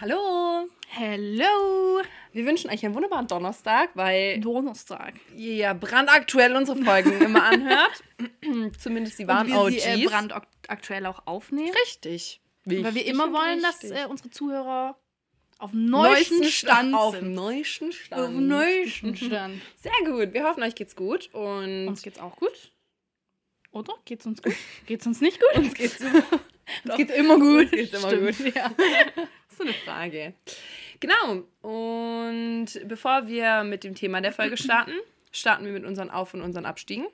Hallo! Hello! Wir wünschen euch einen wunderbaren Donnerstag, weil Donnerstag. ihr ja brandaktuell unsere Folgen immer anhört. Zumindest die waren Und wir OGs. sie äh, brandaktuell auch aufnehmen. Richtig. weil wir Wichtig immer wollen, dass richtig. äh, unsere Zuhörer auf neuesten Stand Auf sind. neuesten Stand. Auf neuesten Stand. Sehr gut. Wir hoffen, euch geht's gut. Und Uns geht's auch gut. Oder? Geht's uns gut? Geht's uns nicht gut? uns geht's. Uns geht's immer gut. Uns geht's immer Stimmt, Ja. So eine Frage. Genau. Und bevor wir mit dem Thema der Folge starten, starten wir mit unseren Auf- und unseren Abstiegen.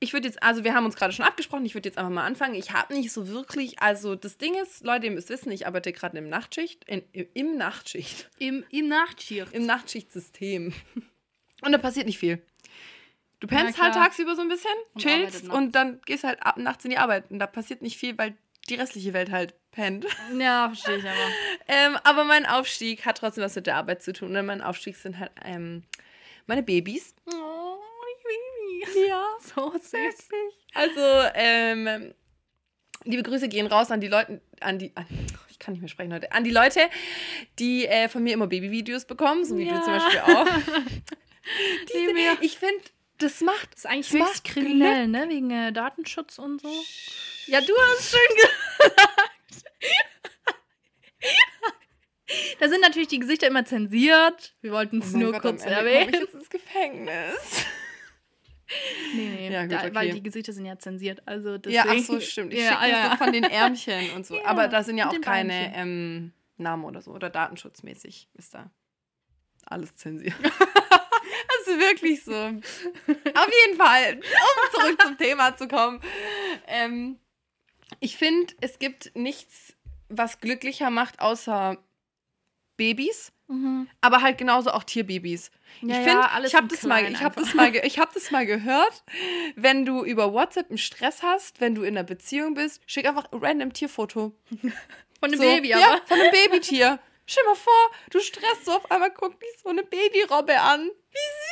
Ich würde jetzt, also wir haben uns gerade schon abgesprochen, ich würde jetzt einfach mal anfangen. Ich habe nicht so wirklich, also das Ding ist, Leute, ihr müsst wissen, ich arbeite gerade im Nachtschicht, in, im Nachtschicht, Im, im Nachtschicht. im Nachtschichtsystem. Und da passiert nicht viel. Du pennst halt tagsüber so ein bisschen, Und chillst und dann gehst halt ab, nachts in die Arbeit. Und da passiert nicht viel, weil die restliche Welt halt pennt. Ja, verstehe ich aber. Ähm, aber mein Aufstieg hat trotzdem was mit der Arbeit zu tun. Und mein Aufstieg sind halt ähm, meine Babys. Oh, die Baby. Ja. So süß. Also, ähm, liebe Grüße gehen raus an die Leute, an die, an, ich kann nicht mehr sprechen heute, an die Leute, die äh, von mir immer Babyvideos bekommen, so wie Ja. du zum Beispiel auch. Mir. ich finde, das macht Das ist eigentlich Das höchst kriminell, ne? Wegen äh, Datenschutz und so. Ja, du hast schön gesagt. Da sind natürlich die Gesichter immer zensiert. Wir wollten es Oh nur Gott, kurz komm ich erwähnen. jetzt ins Gefängnis. Nee, nee. Ja, gut, da, okay. Weil die Gesichter sind ja zensiert. Also deswegen, Ja, ach so, stimmt. Ich ja, schicke ja, so von den Ärmchen und so. Ja, Aber da sind ja auch keine ähm, Namen oder so. Oder datenschutzmäßig ist da alles zensiert. Ist wirklich so. Auf jeden Fall, um zurück zum Thema zu kommen. Ähm, ich finde, es gibt nichts, was glücklicher macht, außer Babys. Mhm. Aber halt genauso auch Tierbabys. Ja, ich ja, finde, alles ich habe das mal, ich einfach. das mal, ge- ich habe das mal gehört, wenn du über WhatsApp einen Stress hast, wenn du in einer Beziehung bist, schick einfach ein random Tierfoto. Von dem so, Baby, Ja, aber. von einem Babytier. Stell dir mal vor, du stresst so auf einmal, guck dich so eine Babyrobbe an. Wie süß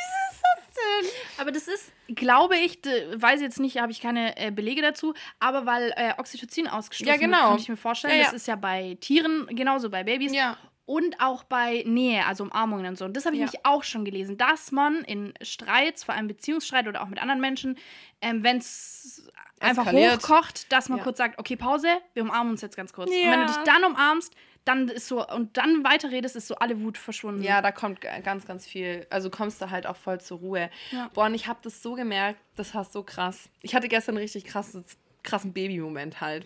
denn? Aber das ist, glaube ich, weiß ich jetzt nicht, habe ich keine äh, Belege dazu, aber weil äh, Oxytocin ausgestoßen Ja, genau. wird, kann ich mir vorstellen, Ja, das ist ja bei Tieren genauso bei Babys. Ja. Und auch bei Nähe, also Umarmungen und so. Und das habe ich Ja. nämlich auch schon gelesen, dass man in Streits, vor allem Beziehungsstreit oder auch mit anderen Menschen, ähm, wenn es einfach hochkocht, dass man Ja. kurz sagt, okay, Pause, wir umarmen uns jetzt ganz kurz. Und Ja. wenn du dich dann umarmst, dann ist so, und dann weiterredest, ist so alle Wut verschwunden. Ja, da kommt ganz, ganz viel. Also kommst du halt auch voll zur Ruhe. Ja. Boah, und ich habe das so gemerkt, das war so krass. Ich hatte gestern einen richtig krasses, krassen Baby-Moment halt.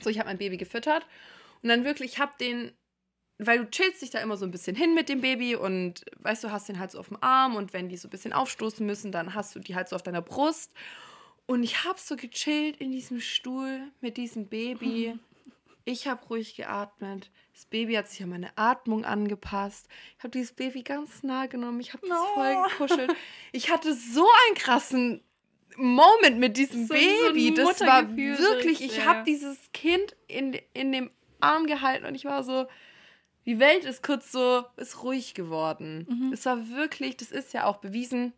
So, ich habe mein Baby gefüttert und dann wirklich, ich habe den, weil du chillst dich da immer so ein bisschen hin mit dem Baby und weißt du, hast den halt so auf dem Arm und wenn die so ein bisschen aufstoßen müssen, dann hast du die halt so auf deiner Brust. Und ich habe so gechillt in diesem Stuhl mit diesem Baby. Ich habe ruhig geatmet. Das Baby hat sich an meine Atmung angepasst. Ich habe dieses Baby ganz nah genommen. Ich habe das Oh. voll gekuschelt. Ich hatte so einen krassen Moment mit diesem So- so Baby. das war so wirklich, ich ja, habe dieses Kind in, in dem Arm gehalten und ich war so, die Welt ist kurz so, ist ruhig geworden. Mhm. Es war wirklich, das ist ja auch bewiesen,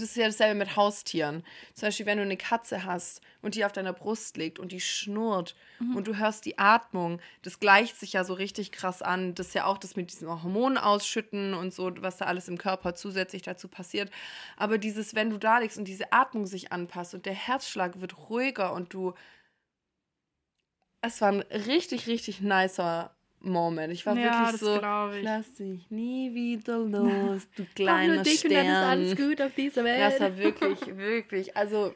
das ist ja dasselbe mit Haustieren. Zum Beispiel, wenn du eine Katze hast und die auf deiner Brust liegt und die schnurrt Mhm. und du hörst die Atmung, das gleicht sich ja so richtig krass an. Das ist ja auch das mit diesen Hormonen ausschütten und so, was da alles im Körper zusätzlich dazu passiert. Aber dieses, wenn du da liegst und diese Atmung sich anpasst und der Herzschlag wird ruhiger und du. Es war ein richtig, richtig nicer Moment. Ich war Ja, wirklich das so. Lass dich nie wieder los, du kleiner dich und dann ist Stern. alles gut auf dieser Welt. Ja, es war wirklich, wirklich. Also,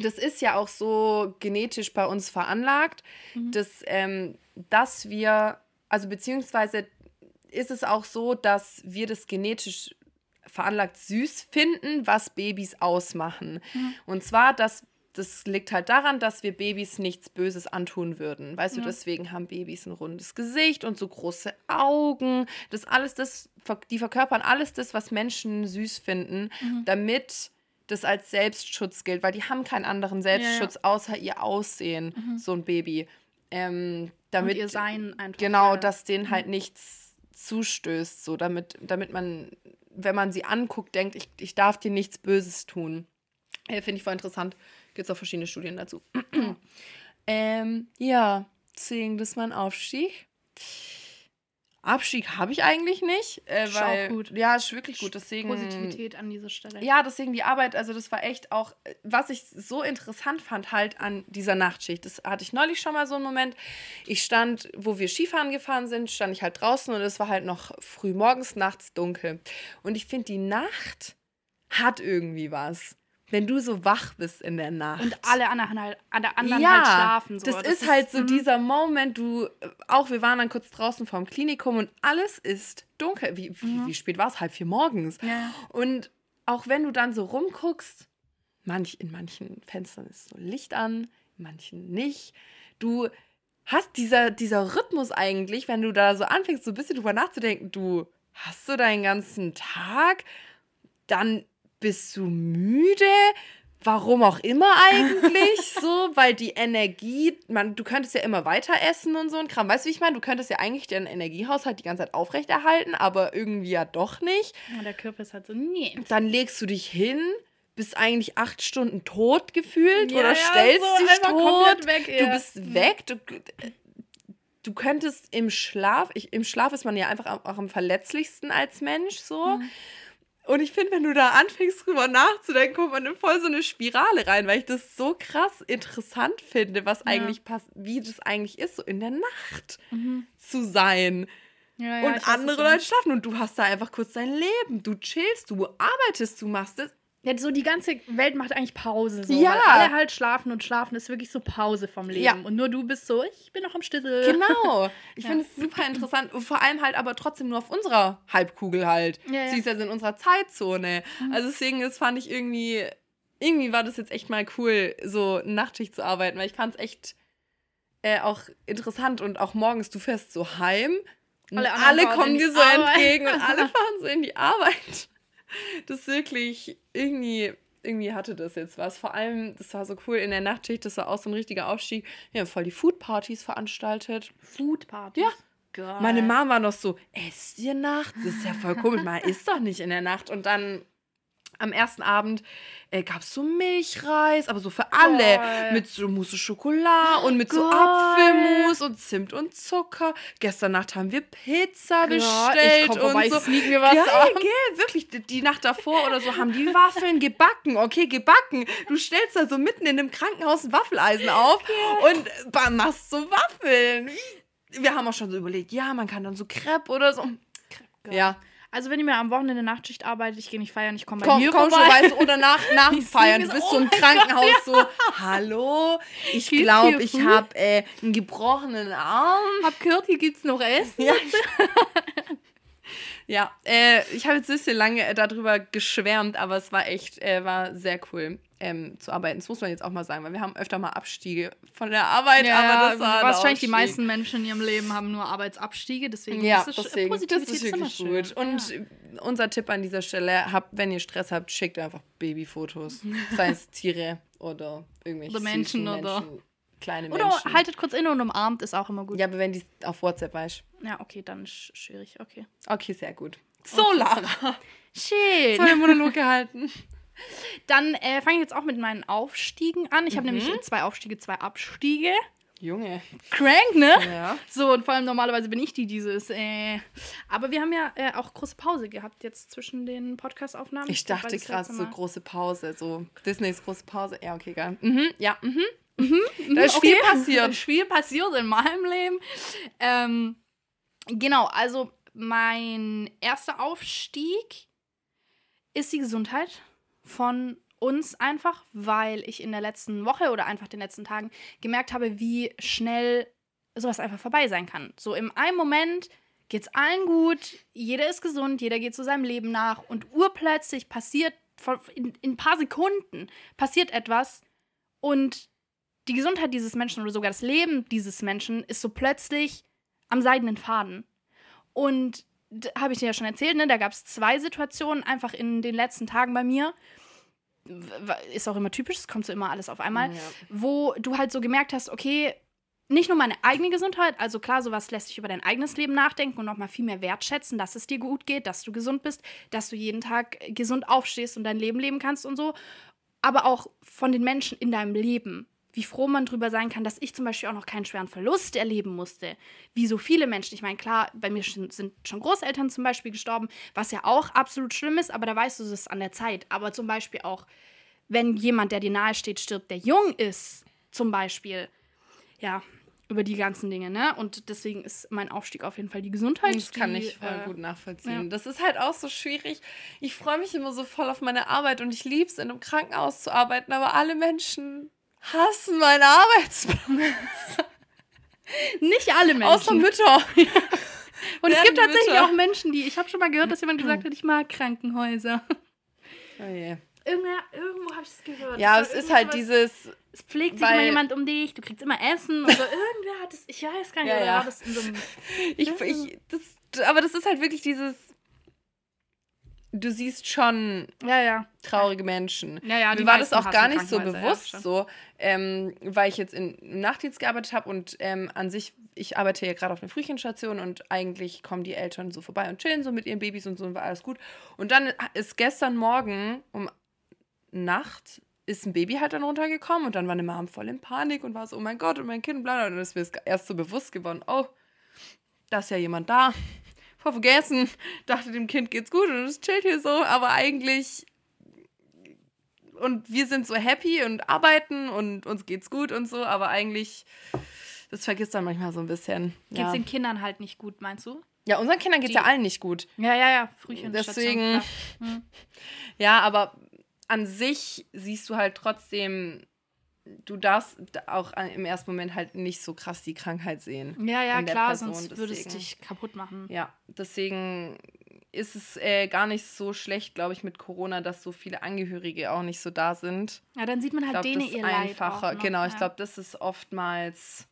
das ist ja auch so genetisch bei uns veranlagt, Mhm. dass, ähm, dass wir, also beziehungsweise ist es auch so, dass wir das genetisch veranlagt süß finden, was Babys ausmachen. Mhm. Und zwar, dass das liegt halt daran, dass wir Babys nichts Böses antun würden. Weißt du, Ja. deswegen haben Babys ein rundes Gesicht und so große Augen. Das alles, das, die verkörpern alles das, was Menschen süß finden, Mhm. damit das als Selbstschutz gilt, weil die haben keinen anderen Selbstschutz außer ihr Aussehen, Mhm. so ein Baby. Ähm, und damit ihr Sein einfach. genau, ja. dass denen halt nichts zustößt, so damit, damit man, wenn man sie anguckt, denkt, ich, ich darf dir nichts Böses tun. Finde ich voll interessant. Gibt es auch verschiedene Studien dazu. ähm, ja, deswegen, das ist mein Aufstieg. Abstieg habe ich eigentlich nicht. Äh, Ist auch weil, gut. Ja, ist wirklich gut. Deswegen. Positivität an dieser Stelle. Ja, deswegen die Arbeit, also das war echt auch, was ich so interessant fand halt an dieser Nachtschicht. Das hatte ich neulich schon mal so einen Moment. Ich stand, wo wir Skifahren gefahren sind, stand ich halt draußen und es war halt noch früh morgens, nachts dunkel. Und ich finde, die Nacht hat irgendwie was. Wenn du so wach bist in der Nacht. Und alle anderen halt, alle anderen halt schlafen. So. Das, ist halt so mhm. dieser Moment, du, äh, auch wir waren dann kurz draußen vorm Klinikum und alles ist dunkel. Wie, wie, wie spät war es? Halb vier morgens. Mhm. Ja. Und auch wenn du dann so rumguckst, manch, in manchen Fenstern ist so Licht an, in manchen nicht. Du hast dieser, dieser Rhythmus eigentlich, wenn du da so anfängst, so ein bisschen drüber nachzudenken, du hast so deinen ganzen Tag, dann bist du müde. Warum auch immer eigentlich so, weil die Energie, man, du könntest ja immer weiter essen und so ein Kram. Weißt du, wie ich meine? Du könntest ja eigentlich deinen Energiehaushalt die ganze Zeit aufrechterhalten, aber irgendwie ja doch nicht. Und der Körper ist halt so, nee. Dann legst du dich hin, bist eigentlich acht Stunden tot gefühlt Ja, oder ja, stellst so dich tot. weg, Du ja. bist weg. Du, du könntest im Schlaf, ich, im Schlaf ist man ja einfach auch am verletzlichsten als Mensch so. Mhm. Und ich finde, wenn du da anfängst, drüber nachzudenken, kommt man in voll so eine Spirale rein, weil ich das so krass interessant finde, was eigentlich passt, wie das eigentlich ist, so in der Nacht Mhm. zu sein. Ja, ja, und andere Leute schlafen und du hast da einfach kurz dein Leben. Du chillst, du arbeitest, du machst das. Ja, so die ganze Welt macht eigentlich Pause. So, Ja. Weil alle halt schlafen und schlafen ist wirklich so Pause vom Leben. Ja. Und nur du bist so, ich bin noch am Stissel. Genau. Ich Ja. finde es super interessant. Vor allem halt aber trotzdem nur auf unserer Halbkugel halt. Ja, ja. Sie ist also in unserer Zeitzone. Mhm. Also deswegen, das fand ich irgendwie, irgendwie war das jetzt echt mal cool, so Nachtschicht zu arbeiten, weil ich fand es echt äh, auch interessant und auch morgens, du fährst so heim. und Alle Alle, kommen dir so entgegen und alle fahren so in die Arbeit. Das ist wirklich irgendwie, irgendwie hatte das jetzt was. Vor allem, das war so cool in der Nachtschicht, das war auch so ein richtiger Aufstieg. Wir haben voll die Foodpartys veranstaltet. Foodparty. Ja. Geil. Meine Mama war noch so, esst ihr nachts? Das ist ja voll komisch, man isst doch nicht in der Nacht. Und dann am ersten Abend äh, gab es so Milchreis, aber so für alle. Geil. Mit so Mousse Schokolade und mit so Geil. Apfelmus und Zimt und Zucker. Gestern Nacht haben wir Pizza Geil. bestellt Ich komm vorbei, und so. sneaken wir was Geil, gell, wirklich. Die, die Nacht davor oder so haben die Waffeln gebacken. Okay, gebacken. Du stellst da so mitten in einem Krankenhaus ein Waffeleisen auf und äh, machst so Waffeln. Wir haben auch schon so überlegt, ja, man kann dann so Crepe oder so. Geil. Ja, Also wenn ihr mir am Wochenende Nachtschicht arbeitet, ich gehe nicht feiern, ich komme bei komm, mir komm schon, vorbei. weißt du, oder nach, nach Feiern. Du bist so, so oh im Krankenhaus so, hallo, ich glaube, dir ich habe äh, einen gebrochenen Arm. Hab gehört, hier gibt's noch Essen. Ja, ja äh, ich habe jetzt ein bisschen lange äh, darüber geschwärmt, aber es war echt, äh, war sehr cool ähm, zu arbeiten. Das muss man jetzt auch mal sagen, weil wir haben öfter mal Abstiege von der Arbeit, Ja, aber das war ein wahrscheinlich die meisten Menschen in ihrem Leben haben nur Arbeitsabstiege, deswegen Ja, ist es deswegen, das Positivität ist wirklich immer gut. schön. Und ja. unser Tipp an dieser Stelle, habt, wenn ihr Stress habt, schickt einfach Babyfotos. Sei es Tiere oder irgendwelche Oder Menschen süßen oder- Menschen, kleine Oder Menschen. haltet kurz inne und umarmt, ist auch immer gut. ja, aber wenn die auf WhatsApp weißt. Ja, okay, dann sch schwierig, okay. Okay, sehr gut. So, Lara. Schön. Den Monolog gehalten. Dann äh, fange ich jetzt auch mit meinen Aufstiegen an. Ich habe Mhm. nämlich zwei Aufstiege, zwei Abstiege. Junge. Crank, ne? Ja. So, und vor allem normalerweise bin ich die dieses. Äh, aber wir haben ja äh, auch große Pause gehabt jetzt zwischen den Podcast-Aufnahmen. Ich dachte gerade so große Pause, so Disneys große Pause. Ja, okay, geil. Mhm, ja, mhm. Mhm, Da ist viel passiert. Da ist viel passiert in meinem Leben. Ähm, genau, also mein erster Aufstieg ist die Gesundheit von uns einfach, weil ich in der letzten Woche oder einfach den letzten Tagen gemerkt habe, wie schnell sowas einfach vorbei sein kann. So im einen Moment geht's allen gut, jeder ist gesund, jeder geht zu seinem Leben nach und urplötzlich passiert in ein paar Sekunden passiert etwas und die Gesundheit dieses Menschen oder sogar das Leben dieses Menschen ist so plötzlich am seidenen Faden. Und habe ich dir ja schon erzählt, ne? Da gab es zwei Situationen einfach in den letzten Tagen bei mir. Ist auch immer typisch, es kommt so immer alles auf einmal, Ja. wo du halt so gemerkt hast, okay, nicht nur meine eigene Gesundheit, also klar, sowas lässt sich über dein eigenes Leben nachdenken und nochmal viel mehr wertschätzen, dass es dir gut geht, dass du gesund bist, dass du jeden Tag gesund aufstehst und dein Leben leben kannst und so, aber auch von den Menschen in deinem Leben. Wie froh man drüber sein kann, dass ich zum Beispiel auch noch keinen schweren Verlust erleben musste. Wie so viele Menschen. Ich meine, klar, bei mir sind schon Großeltern zum Beispiel gestorben, was ja auch absolut schlimm ist, aber da weißt du, es ist an der Zeit. Aber zum Beispiel auch, wenn jemand, der dir nahe steht, stirbt, der jung ist, zum Beispiel, ja, über die ganzen Dinge, ne? Und deswegen ist mein Aufstieg auf jeden Fall die Gesundheit. Das kann die, ich voll äh, gut nachvollziehen. ja. Das ist halt auch so schwierig. Ich freue mich immer so voll auf meine Arbeit und ich liebe es, in einem Krankenhaus zu arbeiten, aber alle Menschen hassen meinen Arbeitsplatz. Nicht alle Menschen. Außer Mütter. Und es gibt tatsächlich Mütter. auch Menschen, die, ich habe schon mal gehört, dass jemand gesagt hat, ich mag Krankenhäuser. Oh je. Irgendwer, irgendwo habe ich das gehört. Ja, es ist halt dieses, Es pflegt sich immer jemand um dich, du kriegst immer Essen oder irgendwer hat es, ich weiß gar nicht, Ja, ja. das in so einem, ich, ich, das, aber das ist halt wirklich dieses, du siehst schon ja, ja. traurige Menschen. Ja, Mir war das auch gar nicht so bewusst so, ähm, weil ich jetzt in, im Nachtdienst gearbeitet habe und ähm, an sich, ich arbeite ja gerade auf einer Frühchenstation und eigentlich kommen die Eltern so vorbei und chillen so mit ihren Babys und so und war alles gut. Und dann ist gestern Morgen um Nacht ist ein Baby halt dann runtergekommen und dann war eine Mom voll in Panik und war so, oh mein Gott, und mein Kind, bla, bla. Und dann ist mir erst so bewusst geworden, oh, da ist ja jemand da. Vergessen. Dachte, dem Kind geht's gut und es chillt hier so, aber eigentlich und wir sind so happy und arbeiten und uns geht's gut und so, aber eigentlich, das vergisst man manchmal so ein bisschen. Geht's Ja, den Kindern halt nicht gut, meinst du? ja unseren Kindern geht's Die- ja allen nicht gut. Ja, ja, ja, Frühchen. Deswegen, Hm. ja, aber an sich siehst du halt trotzdem, du darfst auch im ersten Moment halt nicht so krass die Krankheit sehen. Ja, ja, klar, Person, sonst würde es dich kaputt machen. Ja, deswegen ist es äh, gar nicht so schlecht, glaube ich, mit Corona, dass so viele Angehörige auch nicht so da sind. Ja, dann sieht man Ich halt glaube, denen ihr Leid einfacher. auch noch, genau, ich ja. glaube, das ist oftmals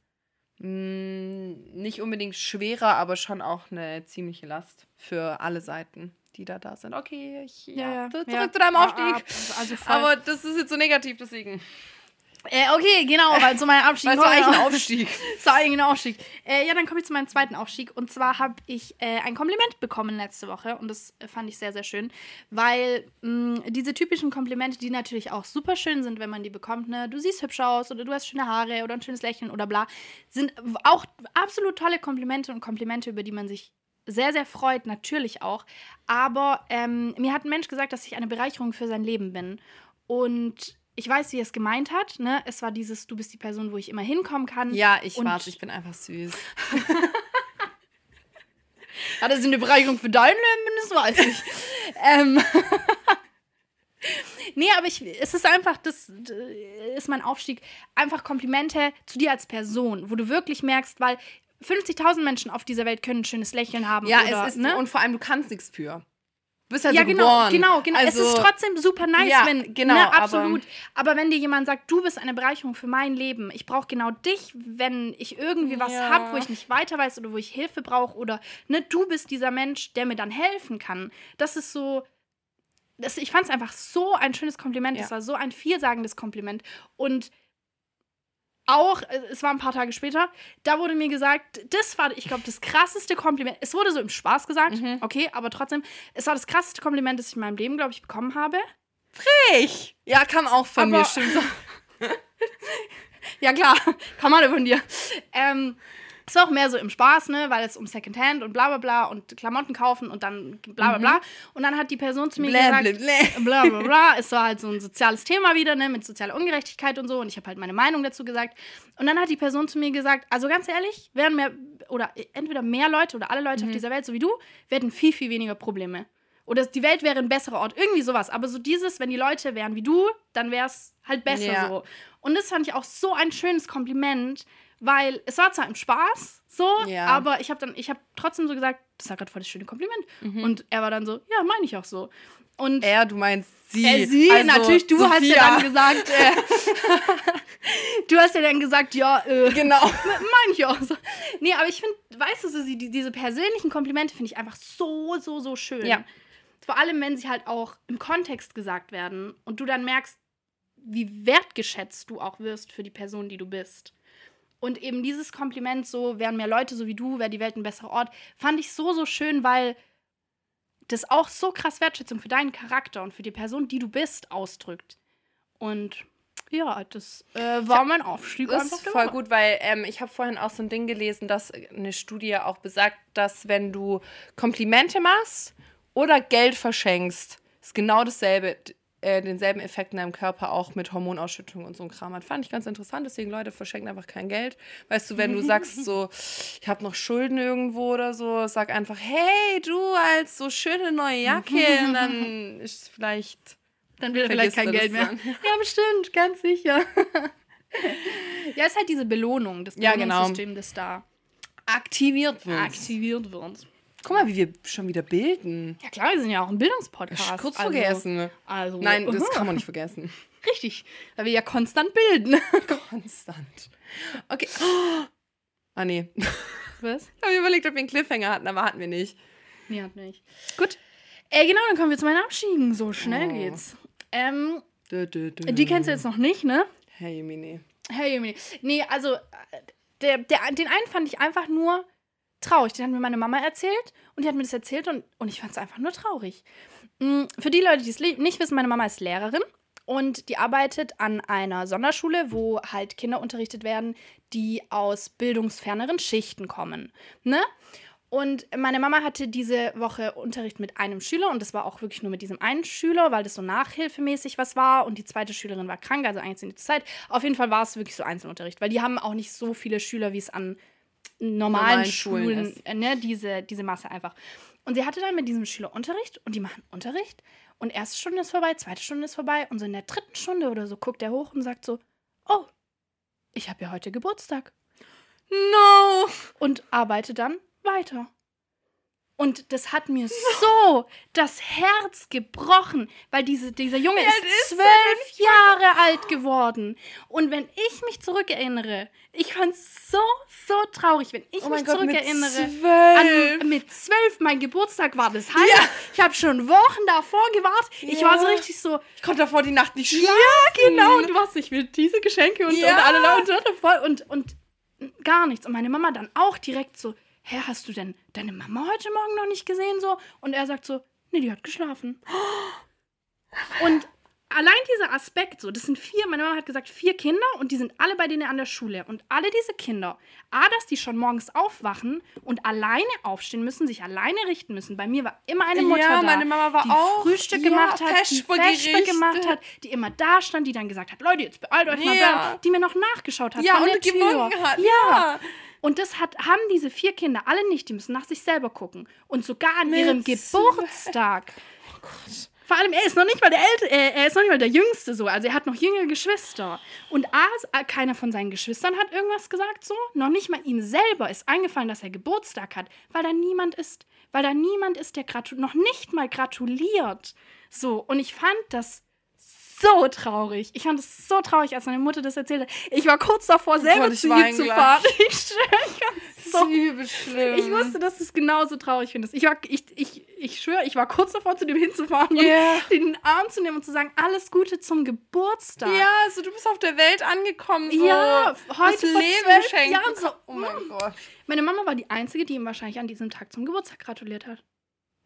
mh, nicht unbedingt schwerer, aber schon auch eine ziemliche Last für alle Seiten, die da da sind. Okay, ich, ja, zu- zurück zu deinem Ah, Aufstieg. ah, Also voll. aber das ist jetzt so negativ, deswegen. Äh, okay, genau, weil zu meinem Abstieg. Weil ein Genau. Aufstieg. Eigentlich ein Aufstieg. Äh, ja, dann komme ich zu meinem zweiten Aufstieg. Und zwar habe ich äh, ein Kompliment bekommen letzte Woche. Und das äh, fand ich sehr, sehr schön. Weil mh, diese typischen Komplimente, die natürlich auch super schön sind, wenn man die bekommt, ne? Du siehst hübsch aus oder du hast schöne Haare oder ein schönes Lächeln oder bla, sind auch absolut tolle Komplimente und Komplimente, über die man sich sehr, sehr freut, natürlich auch. Aber ähm, mir hat ein Mensch gesagt, dass ich eine Bereicherung für sein Leben bin. Und ich weiß, wie er es gemeint hat. Ne? Es war dieses, du bist die Person, wo ich immer hinkommen kann. Ja, ich war's, ich bin einfach süß. Ja, das eine Bereicherung für dein Leben, das weiß ich. ähm. nee, aber ich, es ist einfach, das ist mein Aufstieg, einfach Komplimente zu dir als Person, wo du wirklich merkst, weil 50.000 Menschen auf dieser Welt können ein schönes Lächeln haben. Ja, oder, es ist, ne? und vor allem, du kannst nichts für. Bist halt ja, so genau, geboren. genau, genau. Also, es ist trotzdem super nice, Ja, wenn, genau, ne, aber- absolut. Aber, wenn dir jemand sagt, du bist eine Bereicherung für mein Leben, ich brauche genau dich, wenn ich irgendwie was Ja. habe, wo ich nicht weiter weiß oder wo ich Hilfe brauche oder ne, du bist dieser Mensch, der mir dann helfen kann. Das ist so, das, ich fand es einfach so ein schönes Kompliment. Ja. Es war so ein vielsagendes Kompliment und auch, äh, es war ein paar Tage später, da wurde mir gesagt, das war, ich glaube, das krasseste Kompliment. Es wurde so im Spaß gesagt, Mhm. okay, aber trotzdem, es war das krasseste Kompliment, das ich in meinem Leben, glaube ich, bekommen habe. ich. Ja, kam auch von Aber- mir, stimmt. Ja, klar, kam alle von dir. Ähm, es war auch mehr so im Spaß, ne, weil es um Secondhand und bla bla bla und Klamotten kaufen und dann bla bla bla. Und dann hat die Person zu mir Mhm. Blä, gesagt, blä, bla bla bla. Es war halt so ein soziales Thema wieder, ne, mit sozialer Ungerechtigkeit und so. Und ich habe halt meine Meinung dazu gesagt. Und dann hat die Person zu mir gesagt, also ganz ehrlich, wären mehr, oder entweder mehr Leute oder alle Mhm. Leute auf dieser Welt, so wie du, hätten viel, viel weniger Probleme. Oder die Welt wäre ein besserer Ort, irgendwie sowas. Aber so dieses, wenn die Leute wären wie du, dann wäre es halt besser Ja. so. Und das fand ich auch so ein schönes Kompliment, weil es war zwar im Spaß so, Ja. aber ich habe dann, ich habe trotzdem so gesagt, das war gerade voll das schöne Kompliment. Mhm. Und er war dann so, ja, meine ich auch so. Und Er, du meinst sie. äh, sie, Also, natürlich, du hast ja Sophia. dann gesagt, äh, du hast ja dann gesagt, ja, äh, Genau. meine ich auch so. Nee, aber ich finde, weißt du, so, die, diese persönlichen Komplimente finde ich einfach so, so, so schön. Ja. Vor allem, wenn sie halt auch im Kontext gesagt werden und du dann merkst, wie wertgeschätzt du auch wirst für die Person, die du bist. Und eben dieses Kompliment, so wären mehr Leute so wie du, wäre die Welt ein besserer Ort, fand ich so, so schön, weil das auch so krass Wertschätzung für deinen Charakter und für die Person, die du bist, ausdrückt. Und Ja, das äh, war mein Aufstieg Das ist voll gut, weil ähm, ich habe vorhin auch so ein Ding gelesen, dass eine Studie auch besagt, dass wenn du Komplimente machst oder Geld verschenkst, ist genau dasselbe, äh, denselben Effekt in deinem Körper auch mit Hormonausschüttung und so ein Kram hat. Fand ich ganz interessant, deswegen Leute verschenken einfach kein Geld. Weißt du, wenn du sagst so, ich habe noch Schulden irgendwo oder so, sag einfach, hey, du als so schöne neue Jacke, und dann ist es vielleicht Dann will er vielleicht kein Geld mehr. dann. Ja, bestimmt, ganz sicher. ja, ist halt diese Belohnung, das Ja, genau. Belohnungssystem, das da aktiviert wird. aktiviert wird. Guck mal, wie wir schon wieder bilden. Ja klar, wir sind ja auch ein Bildungspodcast. Kurz also, vergessen. Also, Nein, das aha. kann man nicht vergessen. Richtig, weil wir ja konstant bilden. Konstant. Okay. Ah, nee. Was? Ich habe überlegt, ob wir einen Cliffhanger hatten, aber hatten wir nicht. Nee, hat nicht. Gut. Äh, genau, dann kommen wir zu meinen Abschieden. So schnell Oh. geht's. Ähm, Dö, dö, dö. die kennst du jetzt noch nicht, ne? Hey, Mini. Herr Jemini. Nee, also, äh, der, der, den einen fand ich einfach nur traurig. Den hat mir meine Mama erzählt und die hat mir das erzählt und, und ich fand es einfach nur traurig. Mm, Für die Leute, die es nicht wissen, meine Mama ist Lehrerin und die arbeitet an einer Sonderschule, wo halt Kinder unterrichtet werden, die aus bildungsferneren Schichten kommen. Ne? Und meine Mama hatte diese Woche Unterricht mit einem Schüler und das war auch wirklich nur mit diesem einen Schüler, weil das so nachhilfemäßig was war und die zweite Schülerin war krank, also eigentlich in der Zeit. Auf jeden Fall war es wirklich so Einzelunterricht, weil die haben auch nicht so viele Schüler, wie es an normalen, Normalen Schulen Schulen, äh, ne, diese, diese Masse einfach. Und sie hatte dann mit diesem Schüler Unterricht und die machen Unterricht und erste Stunde ist vorbei, zweite Stunde ist vorbei und so in der dritten Stunde oder so guckt er hoch und sagt so, oh, ich habe ja heute Geburtstag No! und arbeite dann weiter. Und das hat mir so das Herz gebrochen, weil diese, dieser Junge alt ist ist zwölf Jahre alt geworden. Und wenn ich mich zurückerinnere, ich fand es so, so traurig, wenn ich Oh mich Gott, mit zurückerinnere. zwölf. An, mit zwölf, mein Geburtstag war das heißt, ich habe schon Wochen davor gewartet. Ich war so Ja. richtig so, Ich konnte davor die Nacht nicht schlafen. ja, genau. Und du warst, ich will diese Geschenke und, Ja. und alle Leute voll und, und gar nichts. Und meine Mama dann auch direkt so, hä, hast du denn deine Mama heute Morgen noch nicht gesehen? So? Und er sagt so, nee, die hat geschlafen. Und allein dieser Aspekt, so, das sind vier, meine Mama hat gesagt, vier Kinder und die sind alle bei denen an der Schule. Und alle diese Kinder, A, dass die schon morgens aufwachen und alleine aufstehen müssen, sich alleine richten müssen. Bei mir war immer eine Mutter Ja, da, meine Mama war die auch, Frühstück ja, gemacht hat, die Vespergerichte. Vesper gemacht hat, die immer da stand, die dann gesagt hat, Leute, jetzt beeilt euch mal, Ja. bla, die mir noch nachgeschaut hat Ja, von der und Tür. hat. Ja. Ja. Und das hat, haben diese vier Kinder alle nicht. Die müssen nach sich selber gucken. Und sogar an Mit ihrem. Geburtstag. Vor allem, er ist noch nicht mal der Älte, äh, er ist noch nicht mal der Jüngste so. Also er hat noch jüngere Geschwister. Und A, äh, keiner von seinen Geschwistern hat irgendwas gesagt so. Noch nicht mal ihm selber ist eingefallen, dass er Geburtstag hat, weil da niemand ist. Weil da niemand ist, der gratu noch nicht mal gratuliert. So, und ich fand das so traurig. Ich fand es so traurig, als meine Mutter das erzählt hat. Ich war kurz davor, selber Gott, ich zu ihm weine zu fahren. Ich schwöre, ich war so Übel schlimm. ich wusste, dass du es genauso traurig findest. Ich, war, ich, ich, ich schwöre, ich war kurz davor, zu dem hinzufahren Ja. und den Arm zu nehmen und zu sagen, alles Gute zum Geburtstag. Ja, also du bist auf der Welt angekommen. So. Ja, heute Leben geschenkt. Jahren so, Oh mein Gott. Meine Mama war die Einzige, die ihm wahrscheinlich an diesem Tag zum Geburtstag gratuliert hat.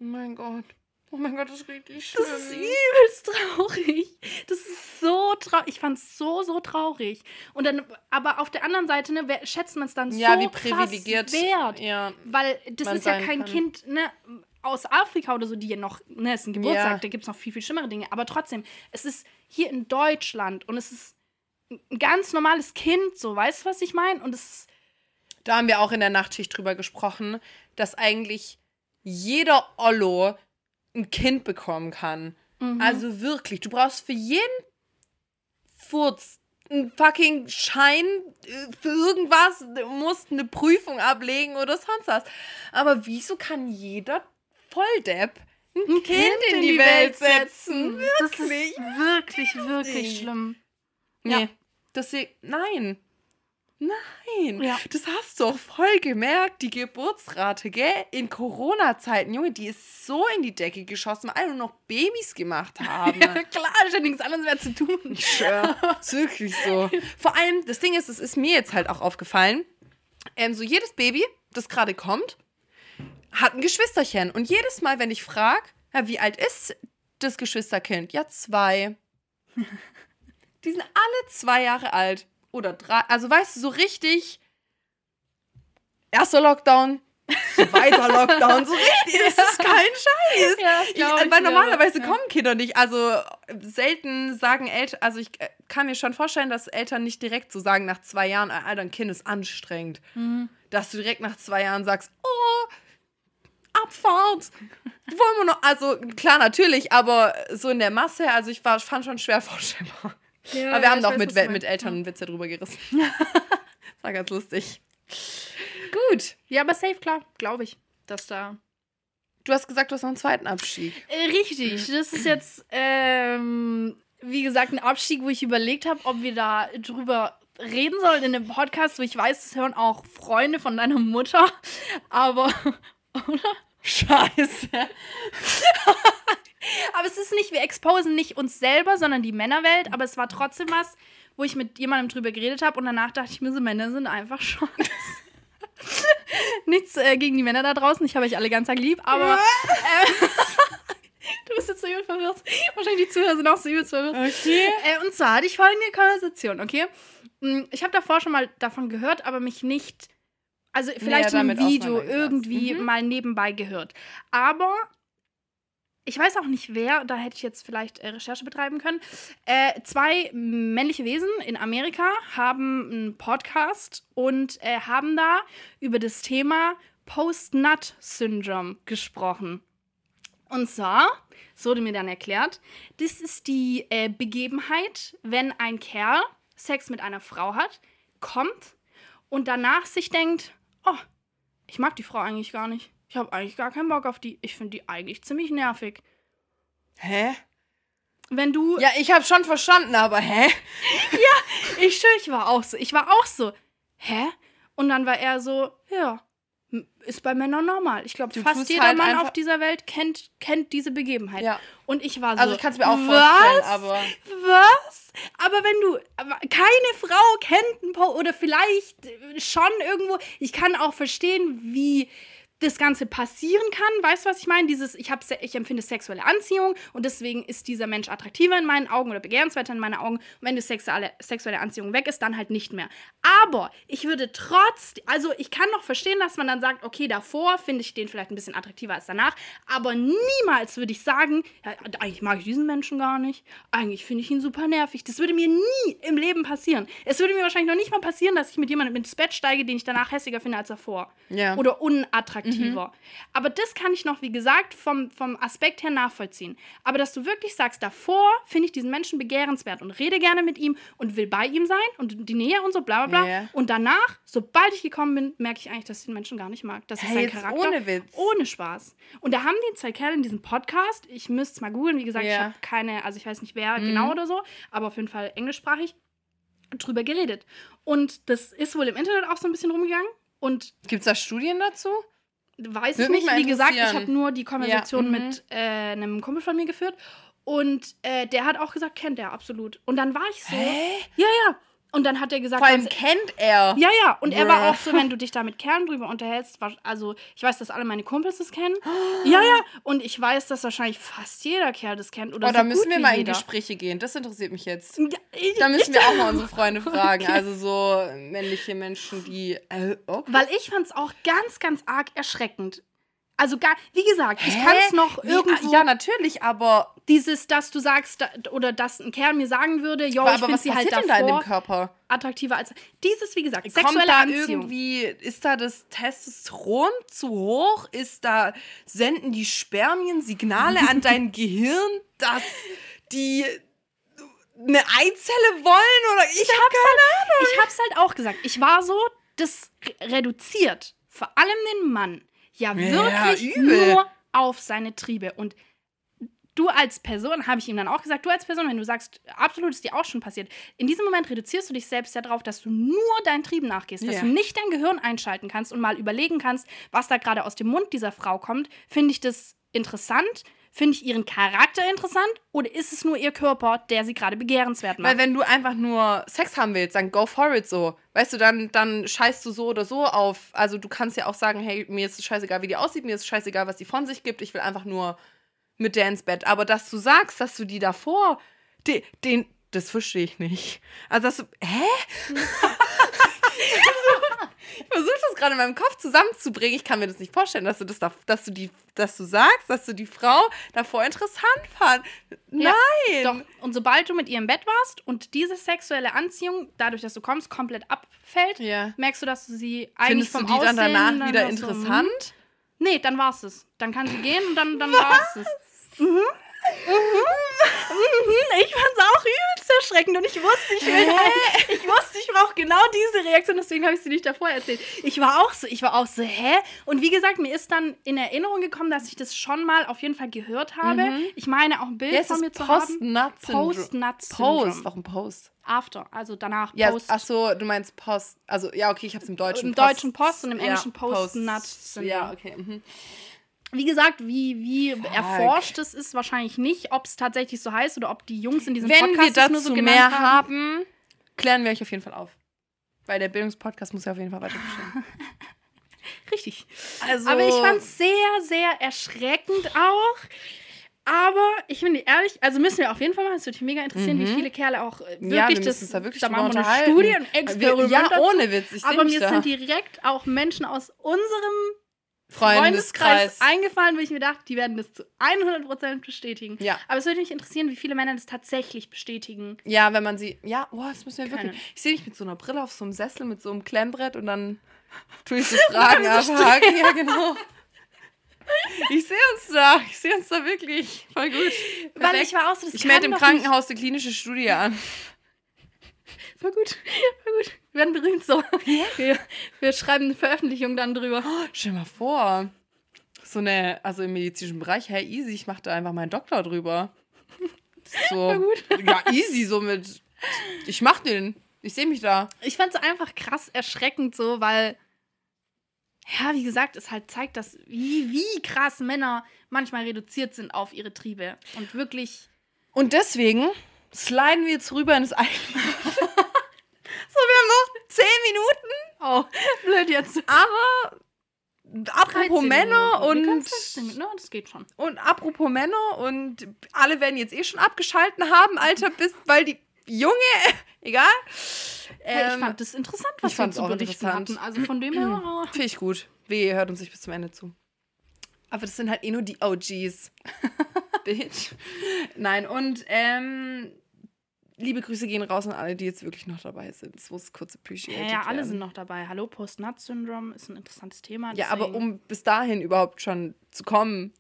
Oh mein Gott. Oh mein Gott, das ist richtig schlimm. Das ist übelst traurig. Das ist so traurig. Ich fand es so, so traurig. Und dann, aber auf der anderen Seite, ne, schätzt man es dann ja, so wie privilegiert. krass wert. Ja. Weil das ist ja kein kann. Kind ne, aus Afrika oder so, die ja noch, ne, ist ein Geburtstag, Ja. da gibt es noch viel, viel schlimmere Dinge. Aber trotzdem, es ist hier in Deutschland und es ist ein ganz normales Kind, so, weißt du, was ich meine? Und es ist, Da haben wir auch in der Nachtschicht drüber gesprochen, dass eigentlich jeder Ollo ein Kind bekommen kann. Mhm. Also wirklich, du brauchst für jeden Furz einen fucking Schein äh, für irgendwas, du musst eine Prüfung ablegen oder sonst was. Aber wieso kann jeder Volldepp ein, kind, in die, Welt setzen? Das ist Wirklich? wirklich, wirklich schlimm. Nee, Ja. deswegen, nein. Nein. Ja. Das hast du auch voll gemerkt, die Geburtsrate, gell? In Corona-Zeiten, Junge, die ist so in die Decke geschossen, weil alle nur noch Babys gemacht haben. Ja, klar, ist ja nichts anderes mehr zu tun. Ich schwör, ist wirklich so. Vor allem, das Ding ist, es ist mir jetzt halt auch aufgefallen, ähm, so jedes Baby, das gerade kommt, hat ein Geschwisterchen. Und jedes Mal, wenn ich frage, ja, wie alt ist das Geschwisterkind? Ja, zwei. Die sind alle zwei Jahre alt. Oder drei. Also weißt du, so richtig. Erster Lockdown, zweiter Lockdown. So richtig, das ist kein Scheiß. Ja, Ich, äh, weil normalerweise kommen Kinder nicht. Also äh, selten sagen Eltern, also ich äh, kann mir schon vorstellen, dass Eltern nicht direkt so sagen nach zwei Jahren, Alter, ein Kind ist anstrengend. Mhm. Dass du direkt nach zwei Jahren sagst, oh, Abfahrt. Wollen wir noch, also klar, natürlich, aber so in der Masse, also ich war, fand schon schwer vorstellbar. Ja, aber wir haben doch mit, mit. Eltern Witze drüber gerissen. war ganz lustig. Gut. Ja, aber safe, klar, glaube ich, dass da. Du hast gesagt, du hast noch einen zweiten Abstieg. Äh, richtig, das ist jetzt, ähm, wie gesagt, ein Abstieg, wo ich überlegt habe, ob wir da drüber reden sollen in dem Podcast, wo ich weiß, es hören auch Freunde von deiner Mutter, aber, oder? Scheiße. Aber es ist nicht, wir exposen nicht uns selber, sondern die Männerwelt, aber es war trotzdem was, wo ich mit jemandem drüber geredet habe und danach dachte ich mir so, Männer sind einfach schon. Nichts äh, gegen die Männer da draußen, ich habe euch alle ganz arg lieb, aber. Äh, du bist jetzt so übel verwirrt. Wahrscheinlich die Zuhörer sind auch so übel verwirrt. Okay. Äh, und zwar hatte ich folgende Konversation, okay? Mm, Ich habe davor schon mal davon gehört, aber mich nicht. Also vielleicht so ein damit Video irgendwie Mhm. mal nebenbei gehört. Aber ich weiß auch nicht wer, da hätte ich jetzt vielleicht äh, Recherche betreiben können. Äh, zwei männliche Wesen in Amerika haben einen Podcast und äh, haben da über das Thema Post-Nut-Syndrom gesprochen. Und zwar, so wurde mir dann erklärt, das ist die äh, Begebenheit, wenn ein Kerl Sex mit einer Frau hat, kommt und danach sich denkt, oh, ich mag die Frau eigentlich gar nicht. Ich habe eigentlich gar keinen Bock auf die. Ich finde die eigentlich ziemlich nervig. Hä? Wenn du. Ja, ich habe schon verstanden, aber hä? Ich schwör, ich war auch so. Ich war auch so. Hä? Und dann war er so, ja, ist bei Männern normal. Ich glaube, fast jeder halt Mann auf dieser Welt kennt, kennt diese Begebenheit. Ja. Und ich war so. Also ich kann es mir auch was? vorstellen, aber Was? Aber wenn du. Aber keine Frau kennt einen Po oder vielleicht schon irgendwo. Ich kann auch verstehen, wie das Ganze passieren kann. Weißt du, was ich meine? Dieses, ich, hab, ich empfinde sexuelle Anziehung und deswegen ist dieser Mensch attraktiver in meinen Augen oder begehrenswerter in meinen Augen. Und wenn die sexuelle, sexuelle Anziehung weg ist, dann halt nicht mehr. Aber ich würde trotz, also ich kann noch verstehen, dass man dann sagt, okay, davor finde ich den vielleicht ein bisschen attraktiver als danach, aber niemals würde ich sagen, ja, eigentlich mag ich diesen Menschen gar nicht. Eigentlich finde ich ihn super nervig. Das würde mir nie im Leben passieren. Es würde mir wahrscheinlich noch nicht mal passieren, dass ich mit jemandem ins Bett steige, den ich danach hässiger finde als davor. Ja. Oder unattraktiver. Aber das kann ich noch, wie gesagt, vom, vom Aspekt her nachvollziehen. Aber dass du wirklich sagst, davor finde ich diesen Menschen begehrenswert und rede gerne mit ihm und will bei ihm sein und die Nähe und so, bla bla bla. Ja. Und danach, sobald ich gekommen bin, merke ich eigentlich, dass ich den Menschen gar nicht mag. Das ist Hey, sein Charakter. ohne Witz. Ohne Spaß. Und da haben die zwei Kerle in diesem Podcast, ich müsste es mal googeln, wie gesagt, ich Ja. habe keine, also ich weiß nicht wer Mhm. genau oder so, aber auf jeden Fall englischsprachig, drüber geredet. Und das ist wohl im Internet auch so ein bisschen rumgegangen. Und Gibt's da Studien dazu? Weiß Würde ich nicht. Wie gesagt, ich habe nur die Konversation Ja, mhm. mit äh, einem Kumpel von mir geführt. Und äh, der hat auch gesagt, kennt er absolut. Und dann war ich so. Ja, ja. Und dann hat er gesagt, Vor allem kennt er. ja, ja. Und er war auch so, wenn du dich da mit Kerlen drüber unterhältst, war, also ich weiß, dass alle meine Kumpels das kennen. Ja, ja. Und ich weiß, dass wahrscheinlich fast jeder Kerl das kennt. Oder Oh, so da müssen wir mal in jeder. Gespräche gehen. Das interessiert mich jetzt. Ja, ich- Da müssen wir auch mal unsere Freunde fragen. Okay. Also so männliche Menschen, die. Äh, okay. Weil ich fand es auch ganz, ganz arg erschreckend. Also, gar, wie gesagt, ich kann es noch Wie? irgendwo. Ja, natürlich, aber. dieses, dass du sagst, da, oder dass ein Kerl mir sagen würde, jo, ich aber finde was sie halt denn da in dem davor Körper? attraktiver als. Dieses, wie gesagt, Kommt sexuelle da Anziehung. irgendwie, ist da das Testosteron zu hoch? Ist da, senden die Spermien Signale an dein Gehirn, dass die eine Eizelle wollen? Oder ich, hab keine Ahnung. Ich hab's halt auch gesagt. Ich war so, das re- reduziert vor allem den Mann ja Ja, wirklich übel. nur auf seine Triebe. Und du als Person, habe ich ihm dann auch gesagt, du als Person, wenn du sagst, absolut ist dir auch schon passiert, in diesem Moment reduzierst du dich selbst ja darauf, dass du nur deinen Trieben nachgehst, dass Ja. du nicht dein Gehirn einschalten kannst und mal überlegen kannst, was da gerade aus dem Mund dieser Frau kommt. Finde ich das interessant? Finde ich ihren Charakter interessant? Oder ist es nur ihr Körper, der sie gerade begehrenswert macht? Weil wenn du einfach nur Sex haben willst, dann go for it so. Weißt du, dann, dann scheißt du so oder so auf. Also du kannst ja auch sagen, hey, mir ist es scheißegal, wie die aussieht, mir ist es scheißegal, was die von sich gibt. Ich will einfach nur mit der ins Bett. Aber dass du sagst, dass du die davor, den, den, das verstehe ich nicht. Also, das, hä? ich versuche das gerade in meinem Kopf zusammenzubringen. Ich kann mir das nicht vorstellen, dass du das, da, dass du die, dass du sagst, dass du die Frau davor interessant fand. Nein. Ja, doch. Und sobald du mit ihr im Bett warst und diese sexuelle Anziehung, dadurch, dass du kommst, komplett abfällt, Ja. merkst du, dass du sie eigentlich Findest du vom die dann Aussehen danach wieder noch so, interessant? hm? Nee, dann war's es. Dann kann sie gehen und dann, dann war's es. Mhm. Mhm. Mhm. Ich fand's auch übelst erschreckend und ich wusste, ich will ich wusste, ich brauche genau diese Reaktion, deswegen habe ich sie nicht davor erzählt. Ich war auch so, ich war auch so, hä? Und wie gesagt, mir ist dann in Erinnerung gekommen, dass ich das schon mal auf jeden Fall gehört habe. Ich meine auch ein Bild Ja, es von mir ist zu haben. Post-Nut-Syndrom. Post. Warum Post? After, also danach Ja, Post. ach so, du meinst Post. Also, ja, okay, ich habe es im Deutschen. Im Deutschen Post und im Ja, Englischen Post. Post-Nut-Syndrom. Ja, okay. Mhm. Wie gesagt, wie, wie erforscht es ist, wahrscheinlich nicht, ob es tatsächlich so heißt oder ob die Jungs in diesem Wenn Podcast wir dazu nur so genannt mehr haben. haben, klären wir euch auf jeden Fall auf. Weil der Bildungspodcast muss ja auf jeden Fall weiter bestehen. Richtig. Also, Aber ich fand es sehr, sehr erschreckend auch. Aber ich bin dir ehrlich, also müssen wir auf jeden Fall machen, es würde mich mega interessieren, wie viele Kerle auch äh, wirklich Mhm. ja, wir das. da wirklich da machen wir eine. Studie, Wir- Experiment. Ja, dazu. ohne Witz. Ich Aber mir da. sind direkt auch Menschen aus unserem Freundeskreis Freundeskreis. eingefallen, wo ich mir dachte, die werden das zu 100% bestätigen. Ja. Aber es würde mich interessieren, wie viele Männer das tatsächlich bestätigen. Ja, wenn man sie. Ja, oh, das müssen wir Keine. wirklich. Ich sehe dich mit so einer Brille auf so einem Sessel, mit so einem Klemmbrett und dann tue ich so Fragen abhaken. Ja, genau. Ich sehe uns da. Ich sehe uns da wirklich. Voll gut. Weil ich war auch so, das Ich melde im Krankenhaus die klinische Studie an. Nicht. Voll gut. Voll gut. Wir werden berühmt so. Wir, wir schreiben eine Veröffentlichung dann drüber. Stell dir mal vor. So eine, also im medizinischen Bereich, hey, easy, ich mache da einfach meinen Doktor drüber. So, gut. ja, easy, so mit. Ich mach den. Ich sehe mich da. Ich fand es einfach krass erschreckend so, weil, ja, wie gesagt, es halt zeigt, dass wie, wie krass Männer manchmal reduziert sind auf ihre Triebe. Und wirklich. Und deswegen sliden wir jetzt rüber ins eigene. So, wir haben noch 10 Minuten. Oh, blöd jetzt. Aber apropos 13 Männer Minuten. Und, 15 Minuten. Ja, das geht schon. und apropos Männer und alle werden jetzt eh schon abgeschalten haben, Alter, bis, weil die Junge, egal. Ja, ich Ähm, fand das interessant, was ich wir zu auch berichten interessant. hatten. Also von dem her. Finde ich gut. Wehe, hört uns nicht bis zum Ende zu. Aber das sind halt eh nur die OGs. Bitch. Nein, und ähm, liebe Grüße gehen raus an alle, die jetzt wirklich noch dabei sind. Das muss kurz Ja, appreciated ja, alle werden. sind noch dabei. Hallo, Post-Nut-Syndrom ist ein interessantes Thema. Ja, aber um bis dahin überhaupt schon zu kommen.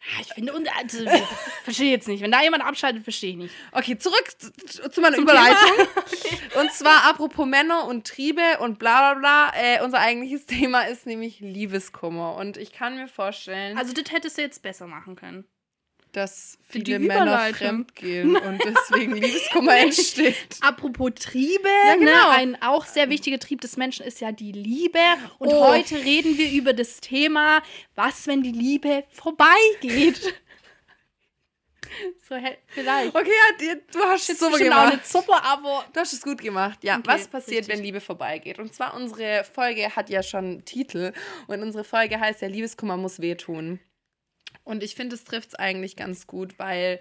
Ja, Ich finde, und, also, verstehe jetzt nicht. Wenn da jemand abschaltet, verstehe ich nicht. Okay, zurück zu, zu meiner Zum Überleitung. Und zwar apropos Männer und Triebe und bla bla bla. Äh, unser eigentliches Thema ist nämlich Liebeskummer. Und ich kann mir vorstellen, Also, das hättest du jetzt besser machen können. Dass viele Männer Überleitung. fremd gehen und deswegen Liebeskummer entsteht. Apropos Triebe, Ja, genau. ne, ein auch sehr wichtiger Trieb des Menschen ist ja die Liebe. Und Oh. heute reden wir über das Thema, was, wenn die Liebe vorbeigeht. so, vielleicht. Okay, ja, du hast es Jetzt super auch gemacht. nicht super, aber Du hast es gut gemacht. Ja, Okay, was passiert, richtig. wenn Liebe vorbeigeht? Und zwar unsere Folge hat ja schon einen Titel und unsere Folge heißt ja Liebeskummer muss wehtun. Und ich finde, es trifft es eigentlich ganz gut, weil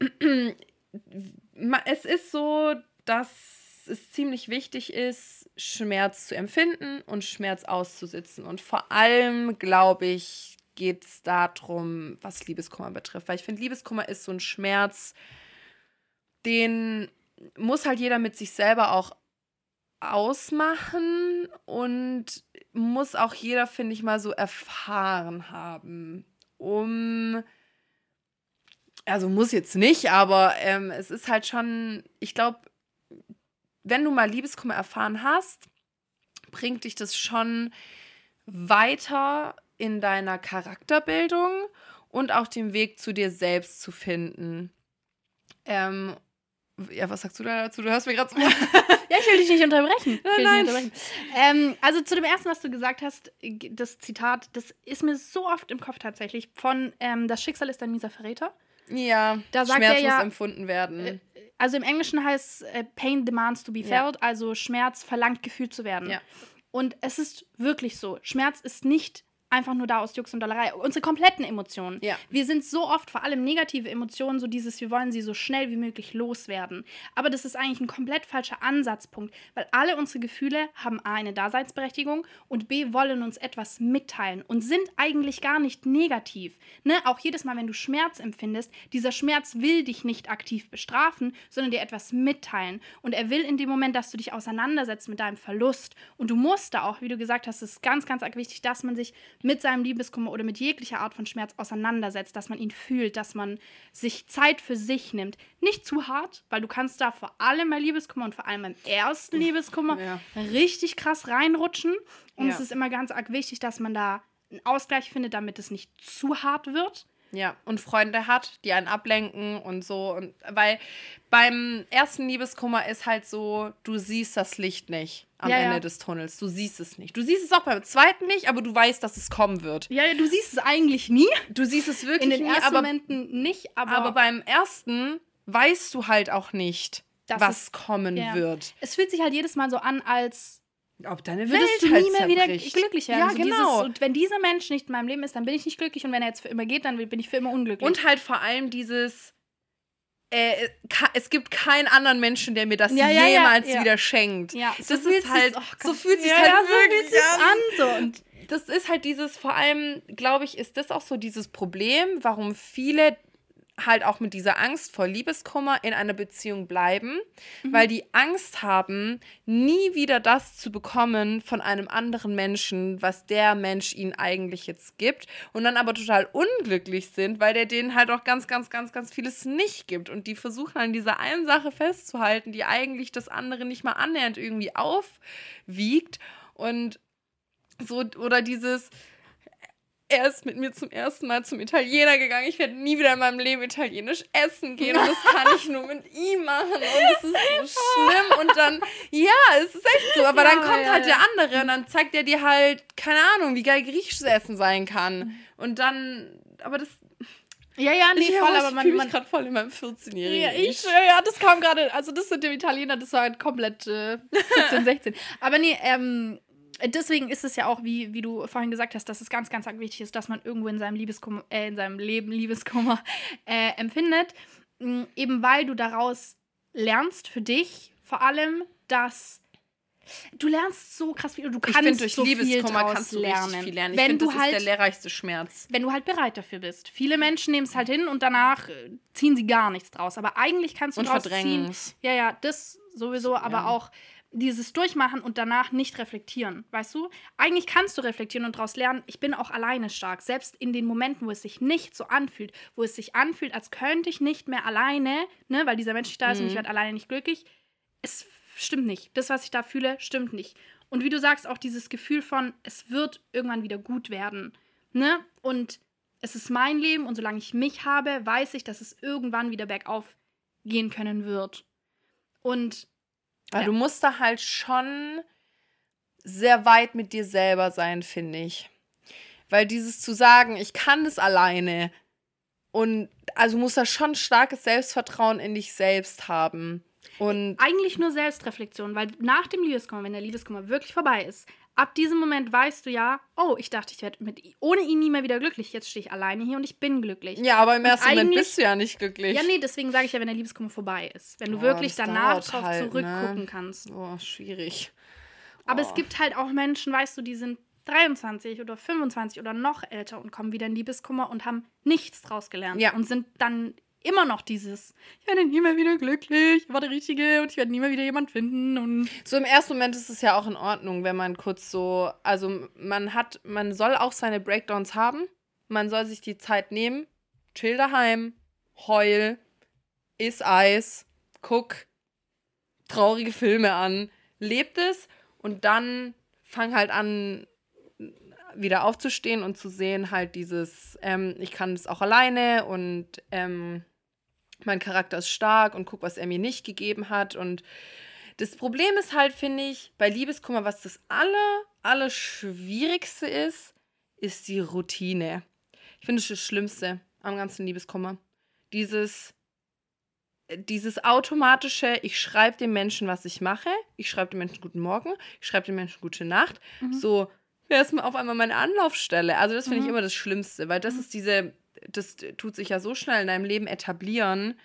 es ist so, dass es ziemlich wichtig ist, Schmerz zu empfinden und Schmerz auszusitzen. Und vor allem, glaube ich, geht es darum, was Liebeskummer betrifft. Weil ich finde, Liebeskummer ist so ein Schmerz, den muss halt jeder mit sich selber auch ausmachen und muss auch jeder, finde ich mal, so erfahren haben, um. Also muss jetzt nicht, aber ähm, es ist halt schon, ich glaube, wenn du mal Liebeskummer erfahren hast, bringt dich das schon weiter in deiner Charakterbildung und auch den Weg zu dir selbst zu finden. Ähm, ja, was sagst du da dazu? Du hörst mir gerade so. Ja, ich will dich nicht unterbrechen. Nein. nicht unterbrechen. Ähm, also zu dem ersten, was du gesagt hast, das Zitat, das ist mir so oft im Kopf tatsächlich von ähm, Das Schicksal ist ein mieser Verräter. ja, Da sagt Schmerz er ja- muss empfunden werden. Also im Englischen heißt äh, Pain demands to be Ja. felt, also Schmerz verlangt gefühlt zu werden. Ja. Und es ist wirklich so, Schmerz ist nicht einfach nur da aus Jux und Dollerei. Unsere kompletten Emotionen. Ja. Wir sind so oft, vor allem negative Emotionen, so dieses, wir wollen sie so schnell wie möglich loswerden. Aber das ist eigentlich ein komplett falscher Ansatzpunkt, weil alle unsere Gefühle haben A, eine Daseinsberechtigung und B, wollen uns etwas mitteilen und sind eigentlich gar nicht negativ. Ne? Auch jedes Mal, wenn du Schmerz empfindest, dieser Schmerz will dich nicht aktiv bestrafen, sondern dir etwas mitteilen. Und er will in dem Moment, dass du dich auseinandersetzt mit deinem Verlust. Und du musst da auch, wie du gesagt hast, es ist ganz, ganz wichtig, dass man sich mit seinem Liebeskummer oder mit jeglicher Art von Schmerz auseinandersetzt, dass man ihn fühlt, dass man sich Zeit für sich nimmt. Nicht zu hart, weil du kannst da vor allem bei Liebeskummer und vor allem beim ersten Liebeskummer Ja. richtig krass reinrutschen. Und Ja. es ist immer ganz arg wichtig, dass man da einen Ausgleich findet, damit es nicht zu hart wird. Ja, und Freunde hat, die einen ablenken und so. Und weil beim ersten Liebeskummer ist halt so, du siehst das Licht nicht am Ja, Ende ja. des Tunnels. Du siehst es nicht. Du siehst es auch beim zweiten nicht, aber du weißt, dass es kommen wird. Ja, ja, du siehst es eigentlich nie. Du siehst es wirklich In den nie, ersten aber, Momenten nicht, aber, aber beim ersten weißt du halt auch nicht, was kommen wird. es fühlt sich halt jedes Mal so an, als Ob deine würdest du Welt halt nie mehr wieder glücklich werden. Ja, so genau. Dieses, und wenn dieser Mensch nicht in meinem Leben ist, dann bin ich nicht glücklich und wenn er jetzt für immer geht, dann bin ich für immer unglücklich. Und halt vor allem dieses, äh, es gibt keinen anderen Menschen, der mir das Ja, ja, jemals ja. wieder schenkt. ja, das fühlt ist halt, oh so fühlt sich halt so wirklich an. an. So. Und Das ist halt dieses, vor allem, glaube ich, ist das auch so dieses Problem, warum viele halt auch mit dieser Angst vor Liebeskummer in einer Beziehung bleiben, Mhm. weil die Angst haben, nie wieder das zu bekommen von einem anderen Menschen, was der Mensch ihnen eigentlich jetzt gibt und dann aber total unglücklich sind, weil der denen halt auch ganz, ganz, ganz, ganz vieles nicht gibt und die versuchen an dieser einen Sache festzuhalten, die eigentlich das andere nicht mal annähernd irgendwie aufwiegt und so oder dieses er ist mit mir zum ersten Mal zum Italiener gegangen. Ich werde nie wieder in meinem Leben italienisch essen gehen. Und das kann ich nur mit ihm machen. Und es ist so schlimm. Und dann ja, es ist echt so, aber Ja, dann kommt ja, halt ja. der andere und dann zeigt er dir halt keine Ahnung, wie geil griechisches Essen sein kann. Und dann aber das ja, ja, nee, ich, voll, ich aber man, fühle mich man gerade voll in meinem 14-jährigen Ja, ich, ja, das kam gerade, also das mit dem Italiener, das war halt komplett äh, 14, 16. Aber nee, ähm, deswegen ist es ja auch, wie, wie du vorhin gesagt hast, dass es ganz, ganz wichtig ist, dass man irgendwo in seinem Liebeskummer, äh, in seinem Leben Liebeskummer äh, empfindet. M, Eben weil du daraus lernst für dich vor allem, dass du lernst so krass viel, du Ich kannst finde, durch so viel Liebeskummer draus kannst du lernen. viel lernen. Ich Wenn finde, du das halt ist der lehrreichste Schmerz. wenn du halt bereit dafür bist. Viele Menschen nehmen es halt hin und danach äh, ziehen sie gar nichts draus. Aber eigentlich kannst du Und draus verdrängen ziehen. Ja, ja, das sowieso, aber Ja. auch dieses Durchmachen und danach nicht reflektieren, weißt du? Eigentlich kannst du reflektieren und daraus lernen, ich bin auch alleine stark. Selbst in den Momenten, wo es sich nicht so anfühlt, wo es sich anfühlt, als könnte ich nicht mehr alleine, ne, weil dieser Mensch nicht da ist und ich Mhm. werde alleine nicht glücklich. Es stimmt nicht. Das, was ich da fühle, stimmt nicht. Und wie du sagst, auch dieses Gefühl von, es wird irgendwann wieder gut werden. Ne? Und es ist mein Leben und solange ich mich habe, weiß ich, dass es irgendwann wieder bergauf gehen können wird. Und Aber Ja. du musst da halt schon sehr weit mit dir selber sein, finde ich. Weil dieses zu sagen, ich kann das alleine und also du musst da schon starkes Selbstvertrauen in dich selbst haben. Und eigentlich nur Selbstreflexion, weil nach dem Liebeskummer, wenn der Liebeskummer wirklich vorbei ist, ab diesem Moment weißt du ja, oh, ich dachte, ich werde mit ohne ihn nie mehr wieder glücklich. Jetzt stehe ich alleine hier und ich bin glücklich. ja, aber im ersten Moment bist du ja nicht glücklich. Ja, nee, deswegen sage ich ja, wenn der Liebeskummer vorbei ist. Wenn du Oh, wirklich danach drauf halt, ne? zurückgucken kannst. Oh, schwierig. Aber Oh. es gibt halt auch Menschen, weißt du, die sind 23 oder 25 oder noch älter und kommen wieder in Liebeskummer und haben nichts draus gelernt. Ja. Und sind dann immer noch dieses, ich werde nie mehr wieder glücklich, ich war der Richtige und ich werde nie mehr wieder jemand finden. Und So im ersten Moment ist es ja auch in Ordnung, wenn man kurz so, also man hat, man soll auch seine Breakdowns haben. Man soll sich die Zeit nehmen, chill daheim, heul, iss Eis, guck traurige Filme an, lebt es und dann fang halt an, wieder aufzustehen und zu sehen, halt dieses, ähm, ich kann das auch alleine und ähm, mein Charakter ist stark und guck, was er mir nicht gegeben hat. Und das Problem ist halt, finde ich, bei Liebeskummer, was das aller, aller Schwierigste ist, ist die Routine. Ich finde, das ist das Schlimmste am ganzen Liebeskummer. Dieses, dieses automatische, ich schreibe dem Menschen, was ich mache. Ich schreibe dem Menschen guten Morgen, ich schreibe dem Menschen gute Nacht. Mhm. So wer ist auf einmal meine Anlaufstelle? Also das finde Mhm. ich immer das Schlimmste, weil das ist diese, das tut sich ja so schnell in deinem Leben etablieren.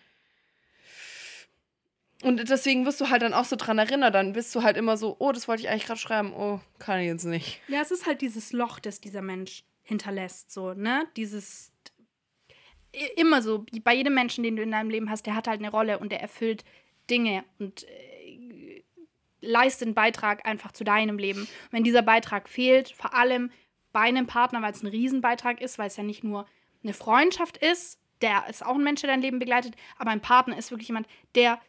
Und deswegen wirst du halt dann auch so dran erinnert. Dann bist du halt immer so, oh, das wollte ich eigentlich gerade schreiben. Oh, kann ich jetzt nicht. Ja, es ist halt dieses Loch, das dieser Mensch hinterlässt, so, ne? Dieses immer so, bei jedem Menschen, den du in deinem Leben hast, der hat halt eine Rolle und der erfüllt Dinge und äh, leistet einen Beitrag einfach zu deinem Leben. Und wenn dieser Beitrag fehlt, vor allem bei einem Partner, weil es ein Riesenbeitrag ist, weil es ja nicht nur eine Freundschaft ist, der ist auch ein Mensch, der dein Leben begleitet, aber ein Partner ist wirklich jemand, der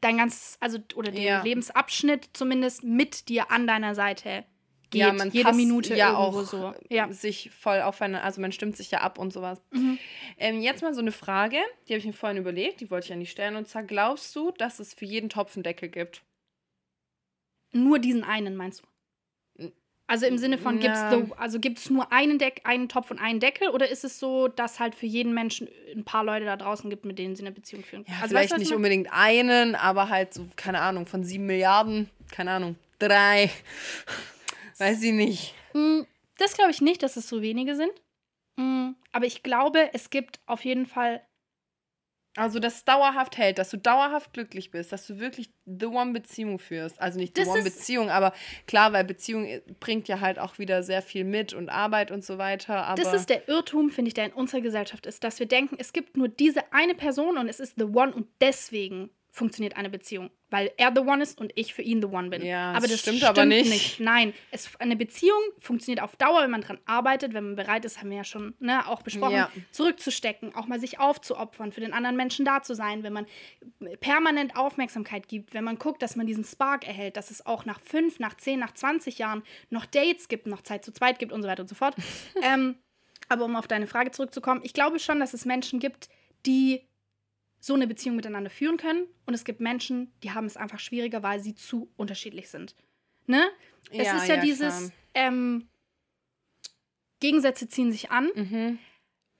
dein ganzes, also oder den Ja. Lebensabschnitt zumindest mit dir an deiner Seite geht. ja, man jede Minute ja auch so. Ja. sich voll aufeinander, also man stimmt sich ja ab und sowas. Mhm. Ähm, jetzt mal so eine Frage, die habe ich mir vorhin überlegt, die wollte ich an die stellen. Und zwar, glaubst du, dass es für jeden Topf einen Deckel gibt? Nur diesen einen, meinst du? Also im Sinne von, gibt's the, also gibt es nur einen, Deck, einen Topf und einen Deckel? Oder ist es so, dass halt für jeden Menschen ein paar Leute da draußen gibt, mit denen sie eine Beziehung führen? Ja, also, vielleicht weißt nicht unbedingt einen, aber halt so, keine Ahnung, von sieben Milliarden, keine Ahnung, drei. Weiß ich nicht. Mm, Das glaube ich nicht, dass es so wenige sind. Mm, Aber ich glaube, es gibt auf jeden Fall. Also, dass es dauerhaft hält, dass du dauerhaft glücklich bist, dass du wirklich The One-Beziehung führst. Also nicht The One-Beziehung, aber klar, weil Beziehung äh, bringt ja halt auch wieder sehr viel mit und Arbeit und so weiter. Aber Das ist der Irrtum, finde ich, der in unserer Gesellschaft ist, dass wir denken, es gibt nur diese eine Person und es ist the one und deswegen funktioniert eine Beziehung, weil er the one ist und ich für ihn the one bin. Ja, aber das das stimmt stimmt, aber nicht. Nein, es, eine Beziehung funktioniert auf Dauer, wenn man dran arbeitet, wenn man bereit ist, haben wir ja schon ne, auch besprochen, Ja. zurückzustecken, auch mal sich aufzuopfern, für den anderen Menschen da zu sein, wenn man permanent Aufmerksamkeit gibt, wenn man guckt, dass man diesen Spark erhält, dass es auch nach fünf, nach zehn, nach 20 Jahren noch Dates gibt, noch Zeit zu zweit gibt und so weiter und so fort. ähm, aber um auf deine Frage zurückzukommen, ich glaube schon, dass es Menschen gibt, die so eine Beziehung miteinander führen können. Und es gibt Menschen, die haben es einfach schwieriger, weil sie zu unterschiedlich sind. Ne? Es Ja, ist ja, ja, dieses, ähm, Gegensätze ziehen sich an. Mhm.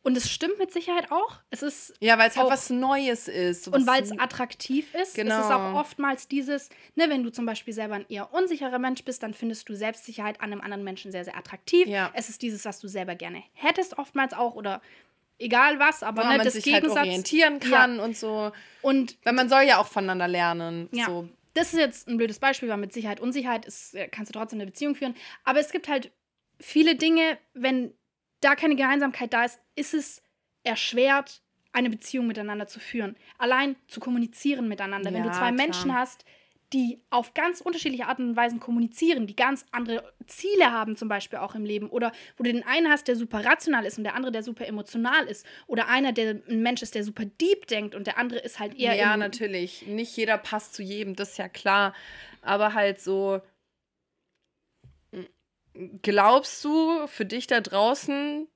Und es stimmt mit Sicherheit auch. Es ist Ja, weil es halt Auch- was Neues ist. und weil es attraktiv ist, Genau. es ist auch oftmals dieses, ne, wenn du zum Beispiel selber ein eher unsicherer Mensch bist, dann findest du Selbstsicherheit an einem anderen Menschen sehr, sehr attraktiv. Ja. Es ist dieses, was du selber gerne hättest, oftmals auch oder egal was, aber woran ne, man das sich halt Gegensatz. orientieren kann und so. und Weil man soll ja auch voneinander lernen. Ja. So. das ist jetzt ein blödes Beispiel, weil mit Sicherheit Unsicherheit ist, äh, kannst du trotzdem eine Beziehung führen. Aber es gibt halt viele Dinge, wenn da keine Gemeinsamkeit da ist, ist es erschwert, eine Beziehung miteinander zu führen. Allein zu kommunizieren miteinander. wenn du Ja, zwei klar. Menschen hast, die auf ganz unterschiedliche Arten und Weisen kommunizieren, die ganz andere Ziele haben, zum Beispiel auch im Leben, oder wo du den einen hast, der super rational ist und der andere, der super emotional ist, oder einer, der ein Mensch ist, der super deep denkt und der andere ist halt eher Ja, natürlich. Nicht jeder passt zu jedem, das ist ja klar. Aber halt so. Glaubst du, für dich da draußen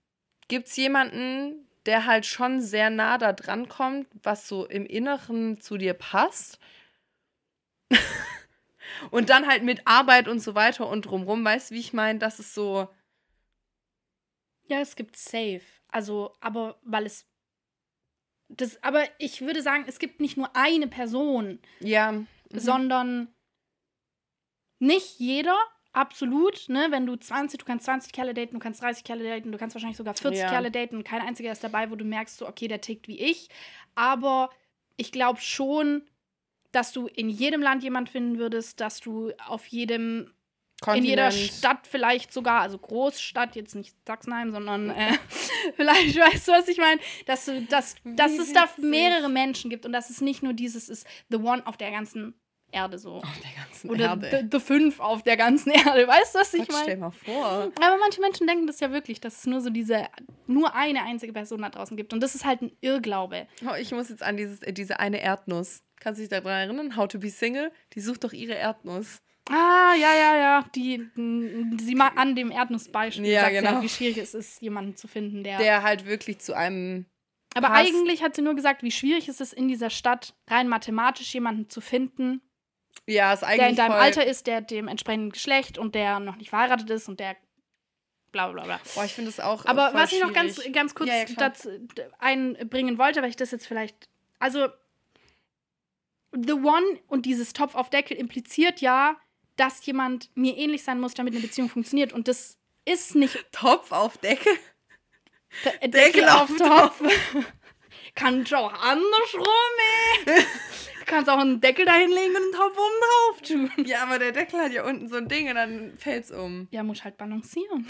gibt es jemanden, der halt schon sehr nah da dran kommt, was so im Inneren zu dir passt? und dann halt mit Arbeit und so weiter und drumrum, weißt du, wie ich meine? Das ist so. Ja, es gibt Safe. Also, aber weil es. Das, aber ich würde sagen, es gibt nicht nur eine Person, Ja. mhm. sondern nicht jeder, absolut, ne? Wenn du 20, du kannst 20 Kerle daten, du kannst 30 Kerle daten, du kannst wahrscheinlich sogar 40 Ja. Kerle daten und kein einziger ist dabei, wo du merkst, so, okay, der tickt wie ich. Aber ich glaube schon, dass du in jedem Land jemand finden würdest, dass du auf jedem in jeder Kontinent. Stadt vielleicht sogar, also Großstadt, jetzt nicht Sachsenheim, sondern äh, vielleicht weißt du, was ich meine, dass, du, dass, dass es da mehrere Menschen gibt und dass es nicht nur dieses ist, the one auf der ganzen Erde so. Auf der ganzen Oder Erde. the, the fünf auf der ganzen Erde, weißt du, was ich Gott, stell meine? mal vor. Aber manche Menschen denken das ja wirklich, dass es nur so diese, nur eine einzige Person da draußen gibt. Und das ist halt ein Irrglaube. Oh, ich muss jetzt an dieses, äh, diese eine Erdnuss. Kannst du dich daran erinnern? How to be single? Die sucht doch ihre Erdnuss. Ah, ja, ja, ja. Die, sie mal an dem Erdnussbeispiel Ja, sagt genau. halt, wie schwierig es ist, jemanden zu finden, der Der halt wirklich zu einem. Aber passt. eigentlich hat sie nur gesagt, wie schwierig es ist, in dieser Stadt rein mathematisch jemanden zu finden, Ja, ist eigentlich. der in deinem Alter ist, der dem entsprechenden Geschlecht und der noch nicht verheiratet ist und der bla bla bla. Boah, ich finde das auch. Aber was ich noch ganz, schwierig. ganz kurz Ja, ja, einbringen wollte, weil ich das jetzt vielleicht. Also, The One und dieses Topf auf Deckel impliziert ja, dass jemand mir ähnlich sein muss, damit eine Beziehung funktioniert. Und das ist nicht Topf auf Deckel. D Deckel, Deckel auf auf Topf. Kannst du auch andersrum, ey. Du kannst auch einen Deckel da hinlegen und einen Topf oben drauf tun. Ja, aber der Deckel hat ja unten so ein Ding und dann fällt's um. Ja, muss halt balancieren.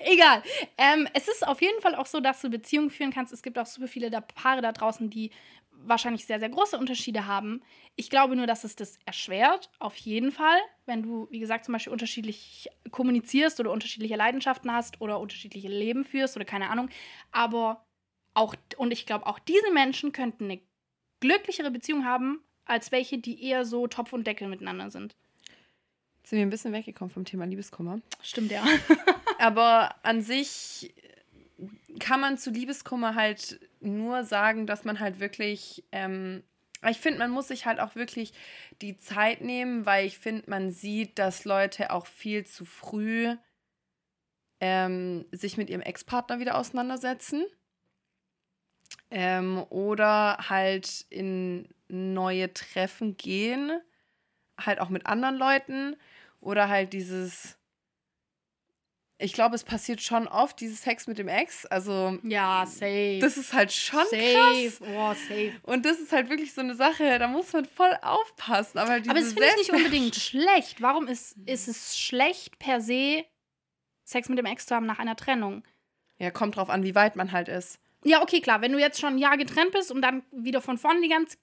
Egal. Ähm, es ist auf jeden Fall auch so, dass du Beziehungen führen kannst. Es gibt auch super viele da Paare da draußen, die wahrscheinlich sehr, sehr große Unterschiede haben. Ich glaube nur, dass es das erschwert, auf jeden Fall, wenn du, wie gesagt, zum Beispiel unterschiedlich kommunizierst oder unterschiedliche Leidenschaften hast oder unterschiedliche Leben führst oder keine Ahnung. Aber auch, und ich glaube, auch diese Menschen könnten eine glücklichere Beziehung haben, als welche, die eher so Topf und Deckel miteinander sind. Jetzt sind wir ein bisschen weggekommen vom Thema Liebeskummer. Stimmt ja. Aber an sich kann man zu Liebeskummer halt nur sagen, dass man halt wirklich, ähm, ich finde, man muss sich halt auch wirklich die Zeit nehmen, weil ich finde, man sieht, dass Leute auch viel zu früh ähm, sich mit ihrem Ex-Partner wieder auseinandersetzen. Ähm, oder halt in neue Treffen gehen, halt auch mit anderen Leuten. Oder halt dieses, ich glaube, es passiert schon oft, dieses Sex mit dem Ex. Also, Ja, safe. das ist halt schon safe. krass. Oh, safe. Und das ist halt wirklich so eine Sache, da muss man voll aufpassen. Aber, Aber das finde ich nicht unbedingt schlecht. Warum ist, ist es schlecht per se, Sex mit dem Ex zu haben nach einer Trennung? Ja, kommt drauf an, wie weit man halt ist. Ja, okay, klar. Wenn du jetzt schon ein Jahr getrennt bist und dann wieder von vorne die ganz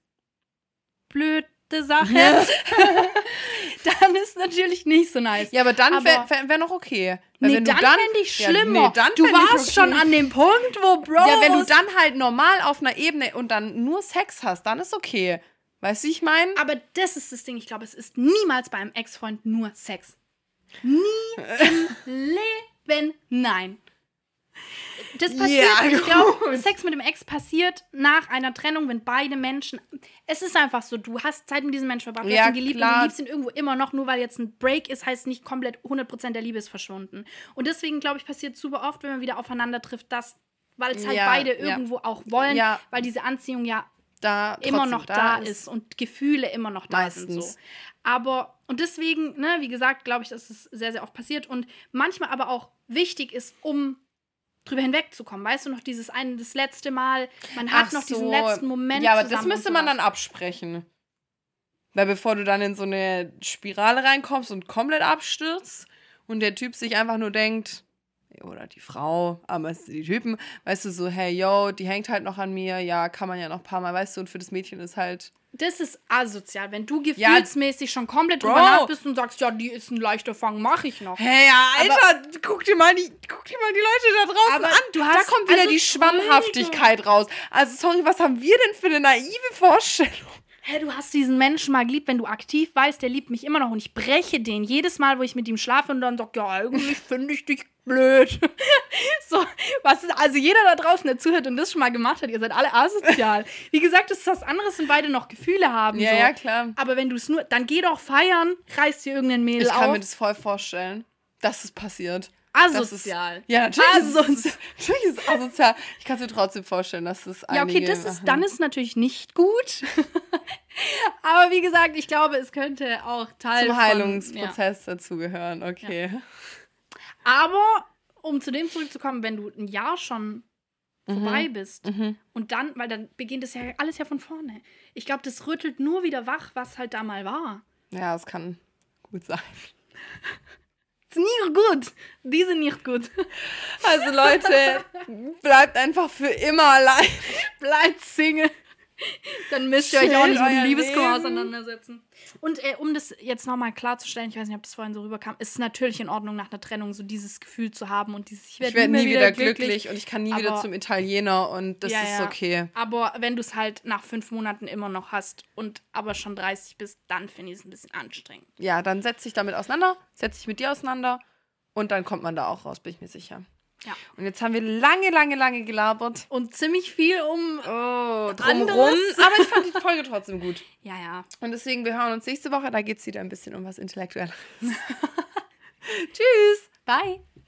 blöde Sache, dann ist natürlich nicht so nice. Ja, aber dann wäre wär, noch okay. Weil nee, wenn du dann fände ich Ja, schlimmer. nee, dann du warst okay. schon an dem Punkt, wo Bro. Ja, wenn du dann halt normal auf einer Ebene und dann nur Sex hast, dann ist okay. Weißt du, wie ich meine? Aber das ist das Ding. Ich glaube, es ist niemals bei einem Ex-Freund nur Sex. Nie im Leben nein. Das passiert, Ja, ich glaube. Sex mit dem Ex passiert nach einer Trennung, wenn beide Menschen. Es ist einfach so, du hast Zeit mit diesem Menschen verbracht, du Ja, hast ihn geliebt und klar. du liebst ihn irgendwo immer noch, nur weil jetzt ein Break ist, heißt nicht komplett 100% der Liebe ist verschwunden. Und deswegen, glaube ich, passiert super oft, wenn man wieder aufeinander trifft, dass, weil es halt Ja, beide irgendwo auch wollen, Ja. weil diese Anziehung ja Da immer noch da, ist. und Gefühle immer noch da sind. Meistens. So. Aber, und deswegen, ne, wie gesagt, glaube ich, dass es sehr, sehr oft passiert und manchmal aber auch wichtig ist, um drüber hinwegzukommen. Weißt du noch, dieses eine, das letzte Mal, man hat Ach noch diesen so. letzten Moment. Ja, aber das müsste man dann absprechen. Weil bevor du dann in so eine Spirale reinkommst und komplett abstürzt und der Typ sich einfach nur denkt, oder die Frau, aber es sind die Typen, weißt du, so, hey, yo, die hängt halt noch an mir, ja, kann man ja noch ein paar Mal, weißt du, und für das Mädchen ist halt. Das ist asozial, wenn du Ja, gefühlsmäßig schon komplett Bro. drüber nach bist und sagst, ja, die ist ein leichter Fang, mach ich noch. Hey, ja, Alter, guck dir mal die, guck dir mal die Leute da draußen Aber an. du hast- da kommt wieder also, die Schwammhaftigkeit raus. Also, sorry, was haben wir denn für eine naive Vorstellung? Hä, du hast diesen Menschen mal geliebt, wenn du aktiv weißt, der liebt mich immer noch und ich breche den jedes Mal, wo ich mit ihm schlafe und dann sag, ja, eigentlich finde ich dich blöd. so, was ist, also jeder da draußen, der zuhört und das schon mal gemacht hat, ihr seid alle asozial. Wie gesagt, das ist was anderes, wenn beide noch Gefühle haben. Ja, so. ja, klar. Aber wenn du es nur, dann geh doch feiern, reiß dir irgendein Mädel Ich kann auf. mir das voll vorstellen, dass es passiert. Das ist- asozial. Ja, natürlich. Ist Asozial. es, natürlich ist es asozial. Ich kann es mir trotzdem vorstellen, dass das Ja, okay, das ist, dann ist natürlich nicht gut. Aber wie gesagt, ich glaube, es könnte auch Teil zum von, ja. Heilungsprozess dazugehören. Okay. Aber um zu dem zurückzukommen, wenn du ein Jahr schon vorbei bist Mhm. und dann, weil dann beginnt es ja alles ja von vorne. Ich glaube, das rüttelt nur wieder wach, was halt da mal war. Ja, es kann gut sein. Ist nicht gut. Die sind nicht gut. Also Leute, bleibt einfach für immer allein. Bleibt Single. Dann müsst ihr euch auch nicht mit dem Liebeskummer auseinandersetzen. Und äh, um das jetzt nochmal klarzustellen, ich weiß nicht, ob das vorhin so rüberkam, ist es natürlich in Ordnung, nach einer Trennung so dieses Gefühl zu haben und dieses, ich Ich werde werde nie, nie wieder glücklich, und ich kann nie wieder Aber- zum Italiener und das Ja, ist okay. Aber wenn du es halt nach fünf Monaten immer noch hast und aber schon 30 bist, dann finde ich es ein bisschen anstrengend. Ja, dann setz dich damit auseinander, setz dich mit dir auseinander und dann kommt man da auch raus, bin ich mir sicher. Ja. Und jetzt haben wir lange, lange, lange gelabert. Und ziemlich viel um. Oh. Anderes. Aber ich fand die Folge trotzdem gut. Ja, ja. Und deswegen, wir hören uns nächste Woche. Da geht es wieder ein bisschen um was Intellektuelles. Tschüss. Bye.